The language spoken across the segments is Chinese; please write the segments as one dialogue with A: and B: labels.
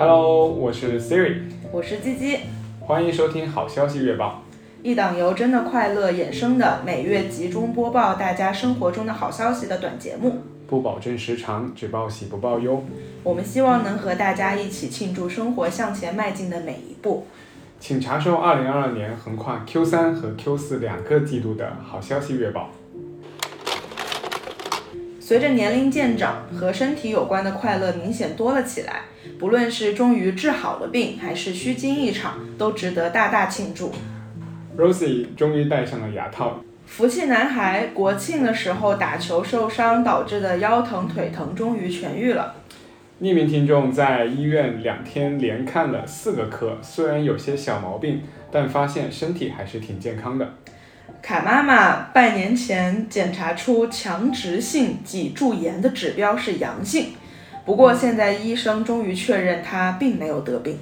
A: Hello，我是 Siri，
B: 我是鸡鸡，
A: 欢迎收听好消息月报，
B: 一档由真的快乐衍生的每月集中播报大家生活中的好消息的短节目。
A: 不保证时长，只报喜不报忧。
B: 我们希望能和大家一起庆祝生活向前迈进的每一步。
A: 请查收2022年横跨 Q3 和 Q4 两个季度的好消息月报。
B: 随着年龄渐长，和身体有关的快乐明显多了起来。不论是终于治好了病，还是虚惊一场，都值得大大庆祝。
A: Rosie 终于戴上了牙套。
B: 福气男孩国庆的时候打球受伤导致的腰疼腿疼终于痊愈了。
A: 匿名听众在医院两天连看了四个科，虽然有些小毛病，但发现身体还是挺健康的。
B: 卡妈妈半年前检查出强直性脊柱炎的指标是阳性，不过现在医生终于确认她并没有得病。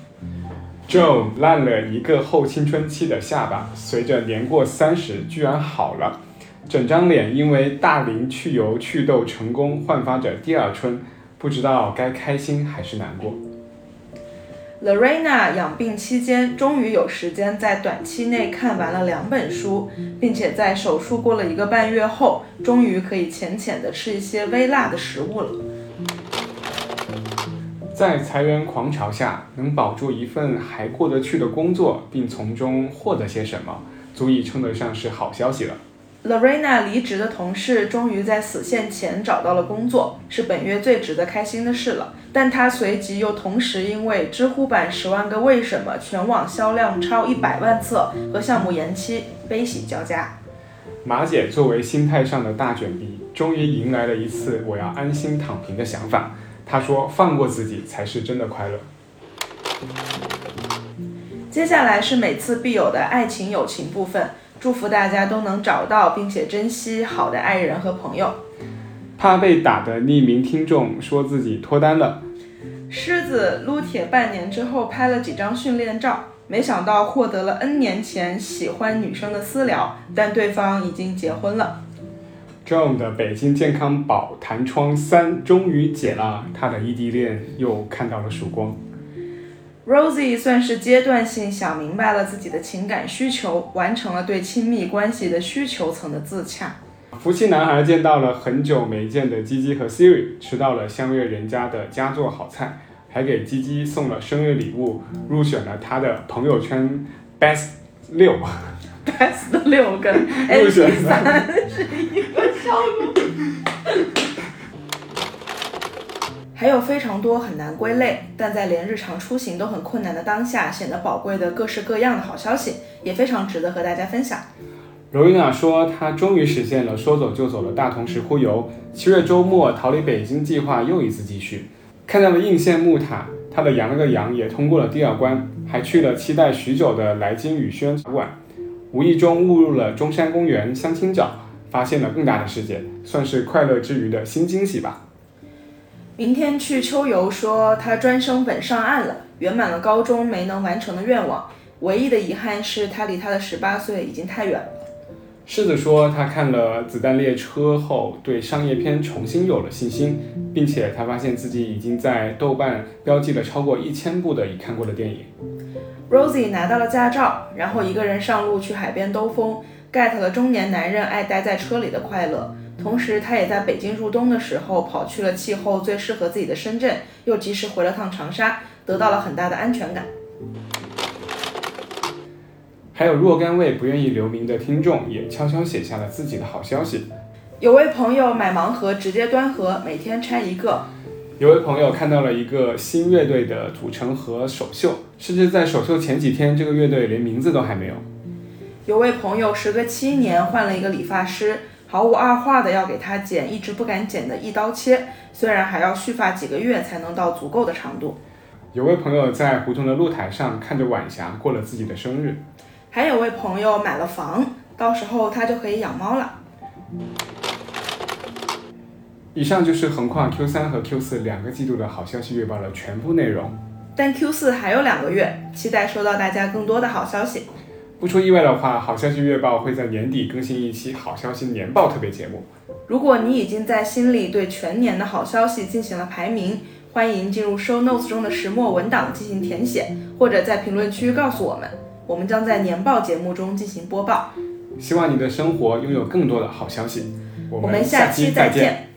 A: Joe 烂了一个后青春期的下巴，随着年过三十，居然好了，整张脸因为大龄去油祛痘成功，焕发着第二春，不知道该开心还是难过。
B: Lorena 养病期间，终于有时间在短期内看完了两本书，并且在手术过了一个半月后，终于可以浅浅的吃一些微辣的食物了。
A: 在裁员狂潮下，能保住一份还过得去的工作，并从中获得些什么，足以称得上是好消息了。
B: Lorena 离职的同事终于在死线前找到了工作，是本月最值得开心的事了。但他随即又同时因为知乎版《十万个为什么》全网销量超一百万册和项目延期，悲喜交加。
A: 马姐作为心态上的大卷逼，终于迎来了一次我要安心躺平的想法。她说：“放过自己才是真的快乐。”
B: 接下来是每次必有的爱情友情部分，祝福大家都能找到并且珍惜好的爱人和朋友。
A: 怕被打的匿名听众说自己脱单了。
B: 狮子撸铁半年之后拍了几张训练照，没想到获得了 N 年前喜欢女生的私聊，但对方已经结婚了。
A: John 的北京健康宝弹窗三终于解了，他的异地恋又看到了曙光。
B: Rosie 算是阶段性想明白了自己的情感需求，完成了对亲密关系的需求层的自洽。
A: 福气男孩见到了很久没见的鸡鸡和 Siri，吃到了相约人家的佳作好菜，还给鸡鸡送了生日礼物，入选了他的朋友圈 Best 六。
B: Best 六跟 M 三是一个套路，还有非常多很难归类，但在连日常出行都很困难的当下，显得宝贵的各式各样的好消息，也非常值得和大家分享。
A: 罗伊娜说，她终于实现了说走就走的大同石窟游，七月周末逃离北京计划又一次继续，看到了应县木塔，她的羊了个羊也通过了第二关，还去了期待许久的来金宇轩茶馆。无意中误入了中山公园相亲角，发现了更大的世界，算是快乐之余的新惊喜吧。
B: 明天去秋游，说他专升本上岸了，圆满了高中没能完成的愿望。唯一的遗憾是他离他的十八岁已经太远了。
A: 柿子说他看了《子弹列车》后，对商业片重新有了信心，并且他发现自己已经在豆瓣标记了超过一千部的已看过的电影。
B: Rosie 拿到了驾照，然后一个人上路去海边兜风，get 了中年男人爱待在车里的快乐。同时，他也在北京入冬的时候跑去了气候最适合自己的深圳，又及时回了趟长沙，得到了很大的安全感。
A: 还有若干位不愿意留名的听众也悄悄写下了自己的好消息。
B: 有位朋友买盲盒直接端盒，每天拆一个。
A: 有位朋友看到了一个新乐队的组成和首秀，甚至在首秀前几天，这个乐队连名字都还没有。
B: 有位朋友时隔七年换了一个理发师，毫无二话的要给他剪一直不敢剪的一刀切，虽然还要续发几个月才能到足够的长度。
A: 有位朋友在胡同的露台上看着晚霞过了自己的生日。
B: 还有位朋友买了房，到时候他就可以养猫了。
A: 以上就是横跨 Q 三和 Q 四两个季度的好消息月报的全部内容。
B: 但 Q 四还有两个月，期待收到大家更多的好消息。
A: 不出意外的话，好消息月报会在年底更新一期好消息年报特别节目。
B: 如果你已经在心里对全年的好消息进行了排名，欢迎进入 Show Notes 中的石墨文档进行填写，或者在评论区告诉我们，我们将在年报节目中进行播报。
A: 希望你的生活拥有更多的好消息。我
B: 我们下期
A: 再
B: 再见。